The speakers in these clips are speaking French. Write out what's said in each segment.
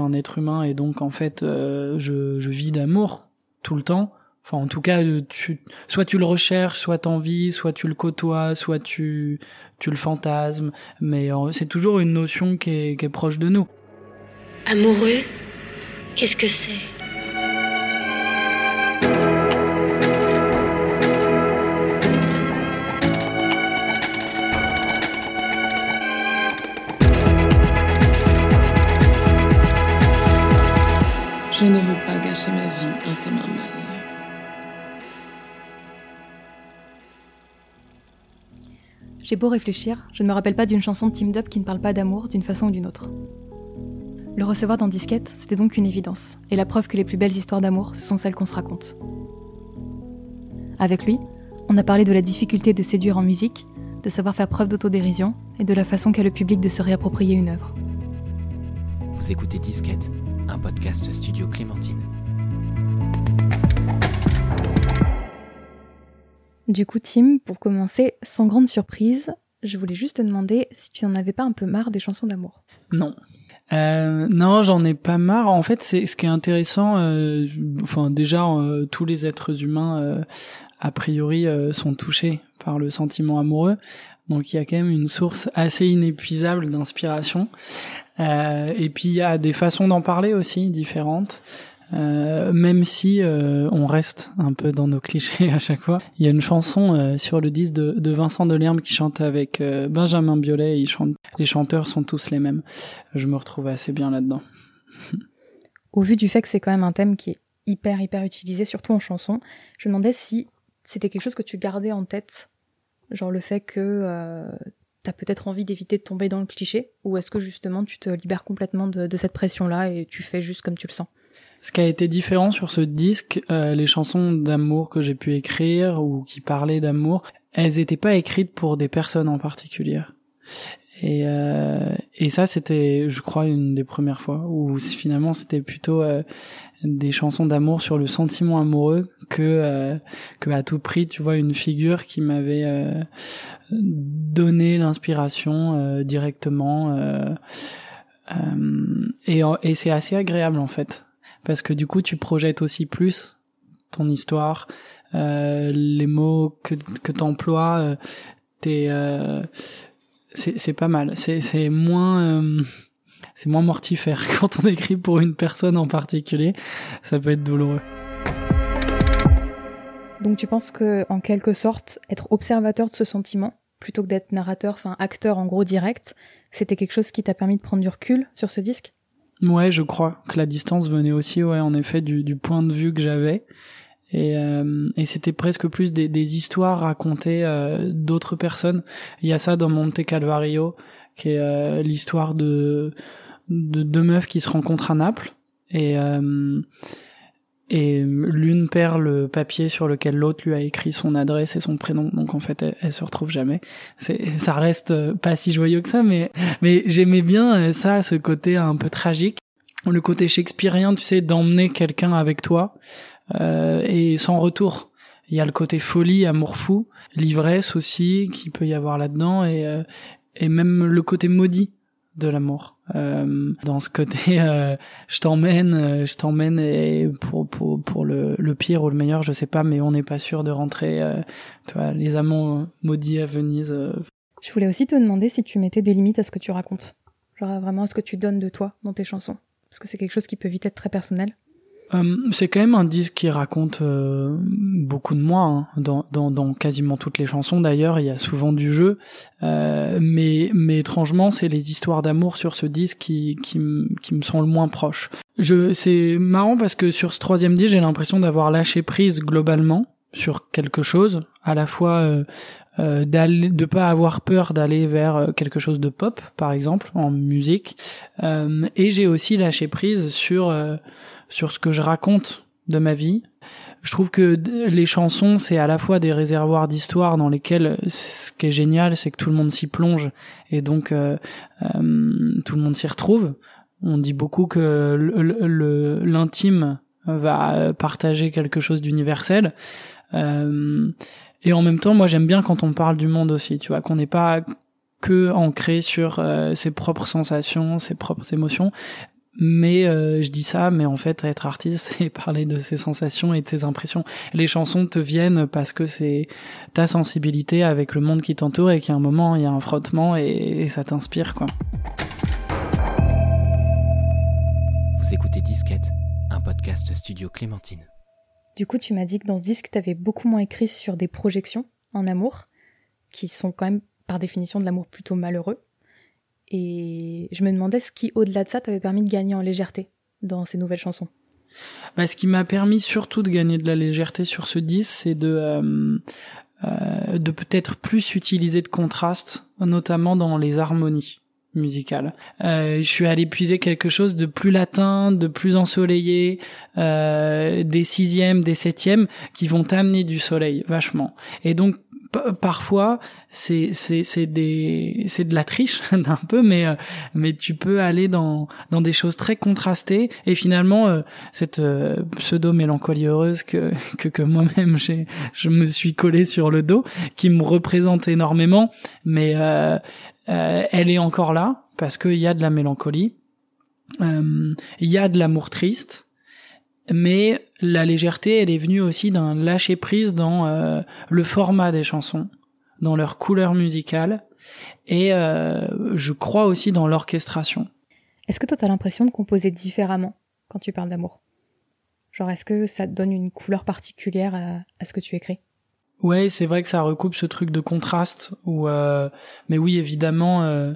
un être humain et donc en fait je, je vis d'amour tout le temps. Enfin, en tout cas, tu, soit tu le recherches, soit t'envies, soit tu le côtoies, soit tu, tu le fantasmes. Mais c'est toujours une notion qui est, qui est proche de nous. Amoureux, qu'est-ce que c'est? Je ne veux pas gâcher ma vie en t'aimant mal. J'ai beau réfléchir, je ne me rappelle pas d'une chanson de Team Up qui ne parle pas d'amour d'une façon ou d'une autre. Le recevoir dans Disquette, c'était donc une évidence, et la preuve que les plus belles histoires d'amour, ce sont celles qu'on se raconte. Avec lui, on a parlé de la difficulté de séduire en musique, de savoir faire preuve d'autodérision, et de la façon qu'a le public de se réapproprier une œuvre. Vous écoutez Disquette, un podcast studio Clémentine. Du coup, Tim, pour commencer, sans grande surprise, je voulais juste te demander si tu n'en avais pas un peu marre des chansons d'amour. Non. Euh, non, j'en ai pas marre. En fait, c'est ce qui est intéressant. Euh, enfin, déjà, euh, tous les êtres humains, euh, a priori, euh, sont touchés par le sentiment amoureux. Donc, il y a quand même une source assez inépuisable d'inspiration. Euh, et puis il y a des façons d'en parler aussi différentes. Euh, même si euh, on reste un peu dans nos clichés à chaque fois. Il y a une chanson sur le disque de, de Vincent Delerme qui chante avec Benjamin Biolay. Il chante, les chanteurs sont tous les mêmes. Je me retrouve assez bien là-dedans. Au vu du fait que c'est quand même un thème qui est hyper hyper utilisé, surtout en chanson, je me demandais si c'était quelque chose que tu gardais en tête, genre le fait que t'as peut-être envie d'éviter de tomber dans le cliché, ou est-ce que justement tu te libères complètement de, cette pression-là et tu fais juste comme tu le sens? Ce qui a été différent sur ce disque, euh, les chansons d'amour que j'ai pu écrire ou qui parlaient d'amour, elles étaient pas écrites pour des personnes en particulier. Et, euh, et ça, c'était, je crois, une des premières fois où finalement c'était plutôt euh, des chansons d'amour sur le sentiment amoureux que euh, que à tout prix, tu vois, une figure qui m'avait euh, donné l'inspiration euh, directement. et et c'est assez agréable en fait parce que du coup tu projettes aussi plus ton histoire, euh, les mots que que t'emploies, euh, t'es euh, c'est c'est pas mal. C'est c'est moins euh, c'est moins mortifère quand on écrit pour une personne en particulier. Ça peut être douloureux. Donc tu penses que en quelque sorte être observateur de ce sentiment plutôt que d'être narrateur, enfin acteur en gros direct, c'était quelque chose qui t'a permis de prendre du recul sur ce disque? Ouais, je crois que la distance venait aussi, ouais, en effet, du, du point de vue que j'avais. Et, euh, et c'était presque plus des, des histoires racontées euh, d'autres personnes. Il y a ça dans Monte Calvario, qui est euh, l'histoire de, de deux meufs qui se rencontrent à Naples. Et, euh, et l'une perd le papier sur lequel l'autre lui a écrit son adresse et son prénom donc en fait elle, elle se retrouve jamais c'est ça reste pas si joyeux que ça mais mais j'aimais bien euh, ça ce côté un peu tragique le côté shakespearien tu sais d'emmener quelqu'un avec toi et sans retour. Il y a le côté folie amour fou l'ivresse aussi qui peut y avoir là-dedans et euh, et même le côté maudit de l'amour. Euh, dans ce côté euh, je t'emmène euh, je t'emmène et pour pour pour le, le pire ou le meilleur je sais pas mais on n'est pas sûr de rentrer euh, les amants maudits à Venise euh. je voulais aussi te demander si tu mettais des limites à ce que tu racontes. Genre vraiment à ce que tu donnes de toi dans tes chansons. Parce que c'est quelque chose qui peut vite être très personnel euh, c'est quand même un disque qui raconte euh, beaucoup de moi hein. dans, quasiment toutes les chansons d'ailleurs il y a souvent du jeu euh, mais mais étrangement c'est les histoires d'amour sur ce disque qui qui, me sont le moins proches c'est marrant parce que sur ce troisième disque j'ai l'impression d'avoir lâché prise globalement sur quelque chose à la fois euh, euh, d'aller de pas avoir peur d'aller vers quelque chose de pop par exemple en musique euh, et j'ai aussi lâché prise sur euh, sur ce que je raconte de ma vie. Je trouve que les chansons, c'est à la fois des réservoirs d'histoire dans lesquels ce qui est génial, c'est que tout le monde s'y plonge et donc euh, euh, tout le monde s'y retrouve. On dit beaucoup que l'intime va partager quelque chose d'universel. Euh, et en même temps, moi j'aime bien quand on parle du monde aussi, tu vois, qu'on n'est pas que ancré sur euh, ses propres sensations, ses propres émotions, mais euh, je dis ça, mais en fait, être artiste, c'est parler de ses sensations et de ses impressions. Les chansons te viennent parce que c'est ta sensibilité avec le monde qui t'entoure et qu'à un moment, il y a un frottement et, et ça t'inspire, quoi. Vous écoutez Disquette, un podcast studio Clémentine. Du coup, tu m'as dit que dans ce disque, tu avais beaucoup moins écrit sur des projections en amour, qui sont quand même par définition de l'amour plutôt malheureux. Et je me demandais ce qui, au-delà de ça, t'avait permis de gagner en légèreté dans ces nouvelles chansons. Bah, ce qui m'a permis surtout de gagner de la légèreté sur ce disque, c'est de euh, euh, de peut-être plus utiliser de contraste, notamment dans les harmonies musicales. Euh, je suis allé puiser quelque chose de plus latin, de plus ensoleillé, euh, des sixièmes, des septièmes, qui vont t'amener du soleil vachement. Et donc parfois c'est c'est c'est des c'est de la triche d'un peu mais euh, mais tu peux aller dans dans des choses très contrastées. Et finalement euh, cette euh, pseudo mélancolie heureuse que que, que moi-même j'ai je me suis collé sur le dos qui me représente énormément mais elle est encore là parce qu'il y a de la mélancolie il y a de l'amour triste mais la légèreté, elle est venue aussi d'un lâcher prise dans euh, le format des chansons, dans leur couleur musicale, et euh, je crois aussi dans l'orchestration. Est-ce que toi, t'as l'impression de composer différemment quand tu parles d'amour? Genre, est-ce que ça te donne une couleur particulière à, ce que tu écris? Ouais, c'est vrai que ça recoupe ce truc de contraste. Ou, euh, mais oui, évidemment,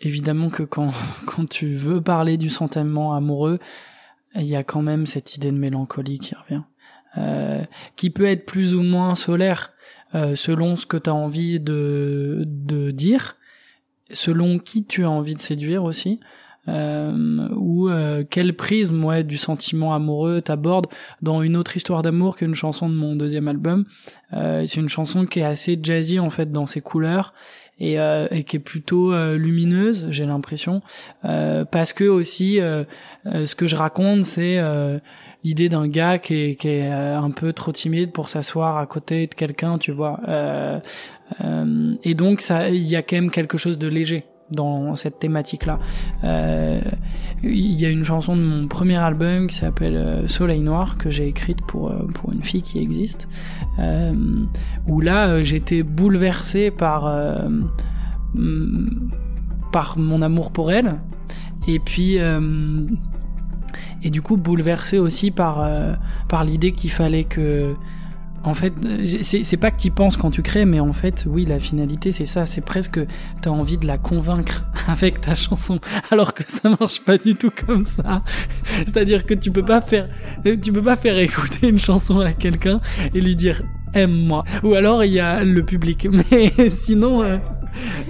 évidemment que quand quand tu veux parler du sentiment amoureux, il y a quand même cette idée de mélancolie qui revient, euh, qui peut être plus ou moins solaire euh, selon ce que tu as envie de, de dire, selon qui tu as envie de séduire aussi. Euh, ou euh, quel prisme ouais, du sentiment amoureux t'aborde dans une autre histoire d'amour qu'une chanson de mon deuxième album. Euh, c'est une chanson qui est assez jazzy en fait dans ses couleurs et, euh, et qui est plutôt euh, lumineuse, j'ai l'impression, euh, parce que aussi ce que je raconte, c'est l'idée d'un gars qui est, qui est un peu trop timide pour s'asseoir à côté de quelqu'un, tu vois. et donc ça, il y a quand même quelque chose de léger dans cette thématique-là. Euh, il y a une chanson de mon premier album qui s'appelle euh, Soleil Noir que j'ai écrite pour euh, pour une fille qui existe, euh, où là euh, j'étais bouleversé par par mon amour pour elle, et puis et du coup bouleversé aussi par par l'idée qu'il fallait que en fait, c'est pas que tu penses quand tu crées, mais en fait, oui, la finalité, c'est ça. C'est presque, t'as envie de la convaincre avec ta chanson, alors que ça marche pas du tout comme ça. C'est-à-dire que tu peux pas faire, tu peux pas faire écouter une chanson à quelqu'un et lui dire aime-moi. Ou alors il y a le public. Mais sinon, euh,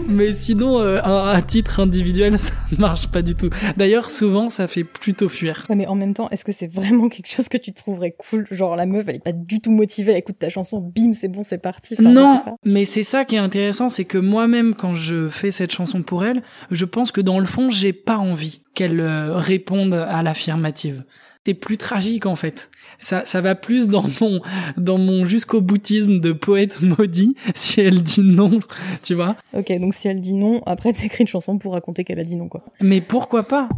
mais sinon, euh, à, titre individuel, ça ne marche pas du tout. D'ailleurs, souvent, ça fait plutôt fuir. mais en même temps, est-ce que c'est vraiment quelque chose que tu trouverais cool? Genre, la meuf, elle est pas du tout motivée, elle écoute ta chanson, bim, c'est bon, c'est parti. non, mais c'est ça qui est intéressant, c'est que moi-même, quand je fais cette chanson pour elle, je pense que dans le fond, j'ai pas envie qu'elle euh, réponde à l'affirmative c'est plus tragique en fait. Ça, ça va plus dans mon, dans mon jusqu'au boutisme de poète maudit si elle dit non, tu vois. Ok, donc si elle dit non, après t'écris une chanson pour raconter qu'elle a dit non quoi. Mais pourquoi pas?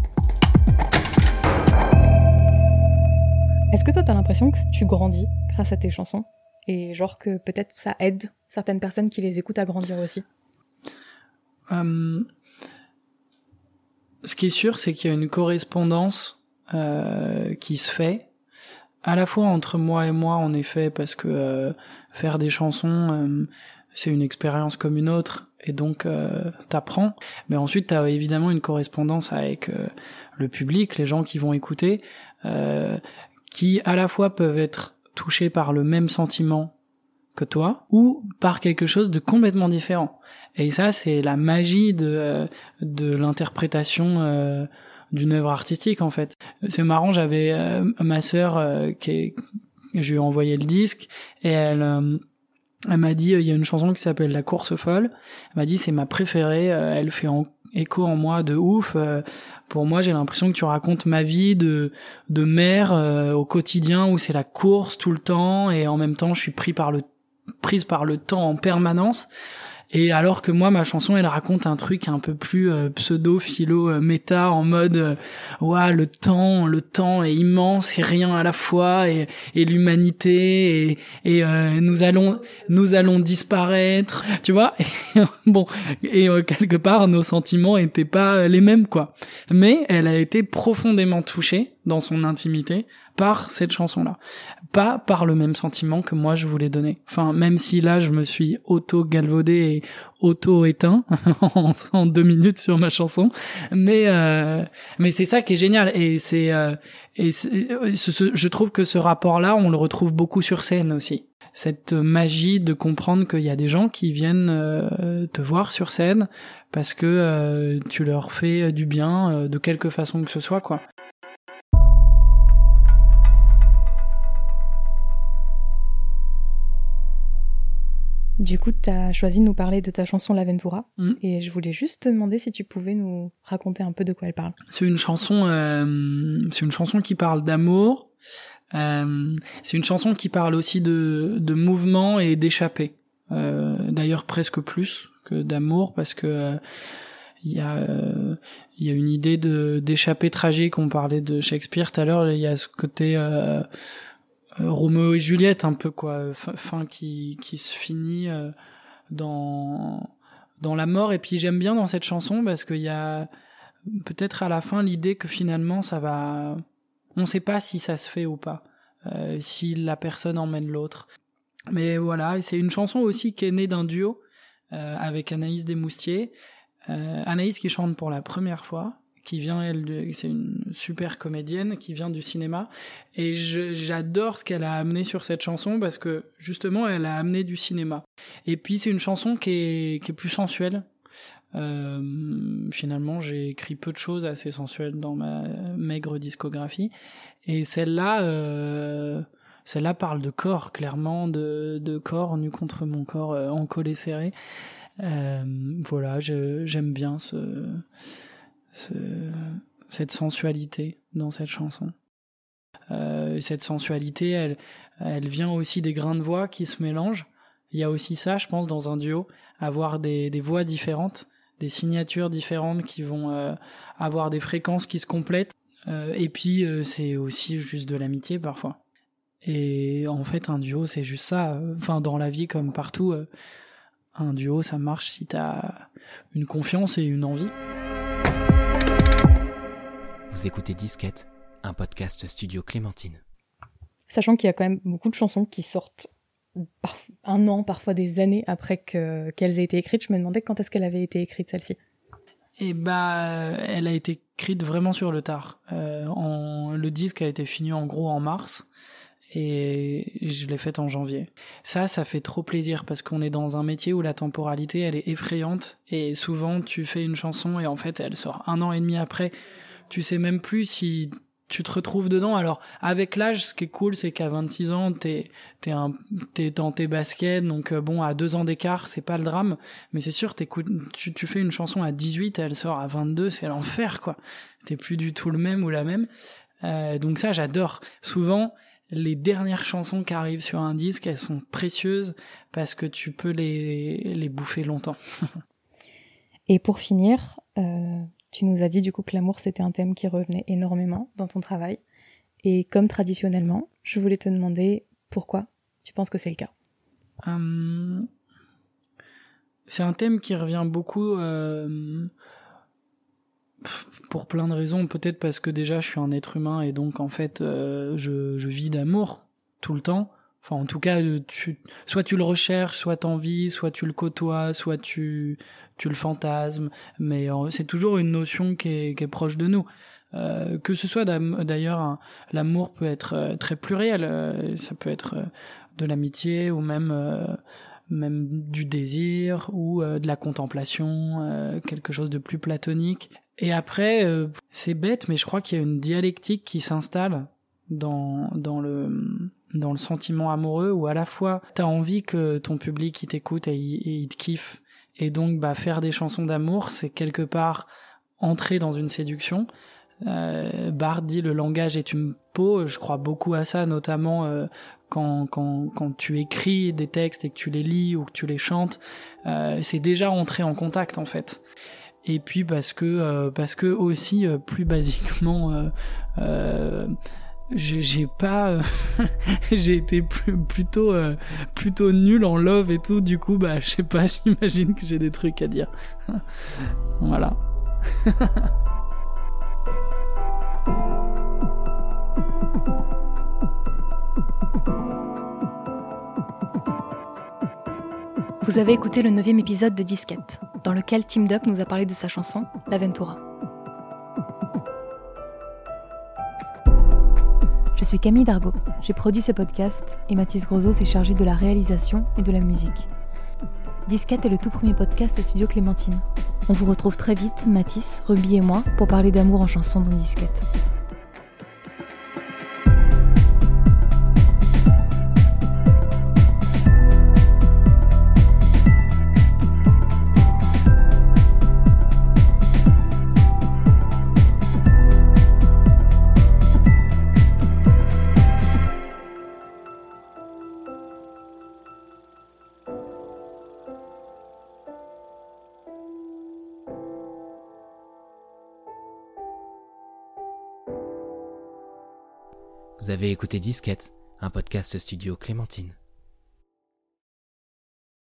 Est-ce que toi t'as l'impression que tu grandis grâce à tes chansons? Et genre que peut-être ça aide certaines personnes qui les écoutent à grandir aussi? Euh, Ce qui est sûr, c'est qu'il y a une correspondance euh, qui se fait. À la fois entre moi et moi en effet parce que euh, faire des chansons euh, c'est une expérience comme une autre et donc t'apprends. Mais ensuite t'as évidemment une correspondance avec le public les gens qui vont écouter qui à la fois peuvent être touchés par le même sentiment que toi ou par quelque chose de complètement différent. Et ça c'est la magie de de l'interprétation d'une œuvre artistique en fait. C'est marrant, j'avais euh, ma sœur euh, qui est, je lui ai envoyé le disque et elle euh, elle m'a dit il y a une chanson qui s'appelle La course folle. Elle m'a dit c'est ma préférée, elle fait écho en moi de ouf. pour moi, j'ai l'impression que tu racontes ma vie de de mère au quotidien où c'est la course tout le temps et en même temps je suis pris par le prise par le temps en permanence. Et alors que moi, ma chanson, elle raconte un truc un peu plus euh, pseudo, philo, euh, méta, en mode, euh, ouais, le temps, le temps est immense et rien à la fois, et, l'humanité, et, et nous allons, nous allons disparaître, tu vois. bon, et quelque part, nos sentiments étaient pas les mêmes, quoi. Mais elle a été profondément touchée dans son intimité par cette chanson-là, pas par le même sentiment que moi je voulais donner. Enfin, même si là je me suis auto galvaudé et auto éteint en, deux minutes sur ma chanson, mais euh, mais c'est ça qui est génial et c'est euh, et je trouve que ce rapport-là on le retrouve beaucoup sur scène aussi cette magie de comprendre qu'il y a des gens qui viennent euh, te voir sur scène parce que tu leur fais du bien de quelque façon que ce soit quoi. Du coup, tu as choisi de nous parler de ta chanson L'Aventura. Mm. Et je voulais juste te demander si tu pouvais nous raconter un peu de quoi elle parle. C'est une chanson, euh, c'est une chanson qui parle d'amour. Euh, c'est une chanson qui parle aussi de, de mouvement et d'échapper. Euh, D'ailleurs, presque plus que d'amour, parce que il y a il y a une idée de d'échapper tragique. On parlait de Shakespeare tout à l'heure. Il y a ce côté Roméo et Juliette un peu quoi. Fin qui qui se finit euh, dans dans la mort. Et puis j'aime bien dans cette chanson parce qu'il y a peut-être à la fin l'idée que finalement ça va on sait pas si ça se fait ou pas euh, si la personne emmène l'autre. Mais voilà c'est une chanson aussi qui est née d'un duo euh, avec Anaïs Desmoustiers. Euh, Anaïs qui chante pour la première fois qui vient, elle, c'est une super comédienne qui vient du cinéma, et j'adore ce qu'elle a amené sur cette chanson parce que justement, elle a amené du cinéma. Et puis c'est une chanson qui est, qui est plus sensuelle. Euh, finalement, j'ai écrit peu de choses assez sensuelles dans ma maigre discographie, et celle-là. Euh, celle-là parle de corps, clairement, de, de corps nu contre mon corps euh, en collé serré. Euh, voilà, j'aime bien ce, cette sensualité dans cette chanson. Euh, cette sensualité, elle, elle vient aussi des grains de voix qui se mélangent. Il y a aussi ça, je pense, dans un duo, avoir des, des voix différentes, des signatures différentes qui vont euh, avoir des fréquences qui se complètent. Euh, et puis, c'est aussi juste de l'amitié parfois. Et en fait, un duo, c'est juste ça. Enfin, dans la vie comme partout, un duo, ça marche si t'as une confiance et une envie. Vous écoutez Disquette, un podcast studio Clémentine. Sachant qu'il y a quand même beaucoup de chansons qui sortent un an, parfois des années après qu'elles aient été écrites, je me demandais quand est-ce qu'elle avait été écrite celle-ci. Eh bah, elle a été écrite vraiment sur le tard. Euh, en, le disque a été fini en gros en mars et je l'ai faite en janvier. Ça, ça fait trop plaisir parce qu'on est dans un métier où la temporalité elle est effrayante et souvent tu fais une chanson et en fait elle sort un an et demi après tu sais même plus si tu te retrouves dedans. Alors avec l'âge, ce qui est cool, c'est qu'à 26 ans, t'es t'es t'es dans tes baskets, donc euh, bon à deux ans d'écart, c'est pas le drame. Mais c'est sûr, tu tu fais une chanson à 18, elle sort à 22, c'est l'enfer quoi. T'es plus du tout le même ou la même. Euh, donc ça, j'adore. Souvent, les dernières chansons qui arrivent sur un disque, elles sont précieuses parce que tu peux les les bouffer longtemps. Et pour finir, euh, tu nous as dit du coup que l'amour c'était un thème qui revenait énormément dans ton travail. Et comme traditionnellement, je voulais te demander pourquoi tu penses que c'est le cas. Hum, c'est un thème qui revient beaucoup euh, pour plein de raisons. Peut-être parce que déjà je suis un être humain et donc en fait euh, je vis d'amour tout le temps. En tout cas, tu, soit tu le recherches, soit t'en vis, soit tu le côtoies, soit tu, tu le fantasmes. Mais euh, c'est toujours une notion qui est, qui est proche de nous. Euh, que ce soit d'ailleurs, l'amour peut être euh, très pluriel. Euh, ça peut être de l'amitié ou même même du désir ou de la contemplation, quelque chose de plus platonique. Et après, c'est bête, mais je crois qu'il y a une dialectique qui s'installe dans dans le dans le sentiment amoureux où à la fois t'as envie que ton public il t'écoute et, il te kiffe et donc bah faire des chansons d'amour c'est quelque part entrer dans une séduction Euh, Barthes dit le langage est une peau. Je crois beaucoup à ça, notamment euh, quand, quand, quand tu écris des textes et que tu les lis ou que tu les chantes. Euh, c'est déjà entrer en contact en fait. Et puis parce que euh, parce que aussi euh, plus basiquement j'ai pas j'ai été plutôt plutôt nul en love et tout. Du coup bah je sais pas j'imagine que j'ai des trucs à dire. Voilà. Vous avez écouté le neuvième épisode de Disquette, dans lequel Team Dup nous a parlé de sa chanson L'Aventura. Suis Camille Dargaud, j'ai produit ce podcast et Mathis Grosot s'est chargé de la réalisation et de la musique. Disquette est le tout premier podcast Studio Clémentine. On vous retrouve très vite, Mathis, Ruby et moi, pour parler d'amour en chanson dans Disquette. Vous avez écouté Disquette, un podcast studio Clémentine.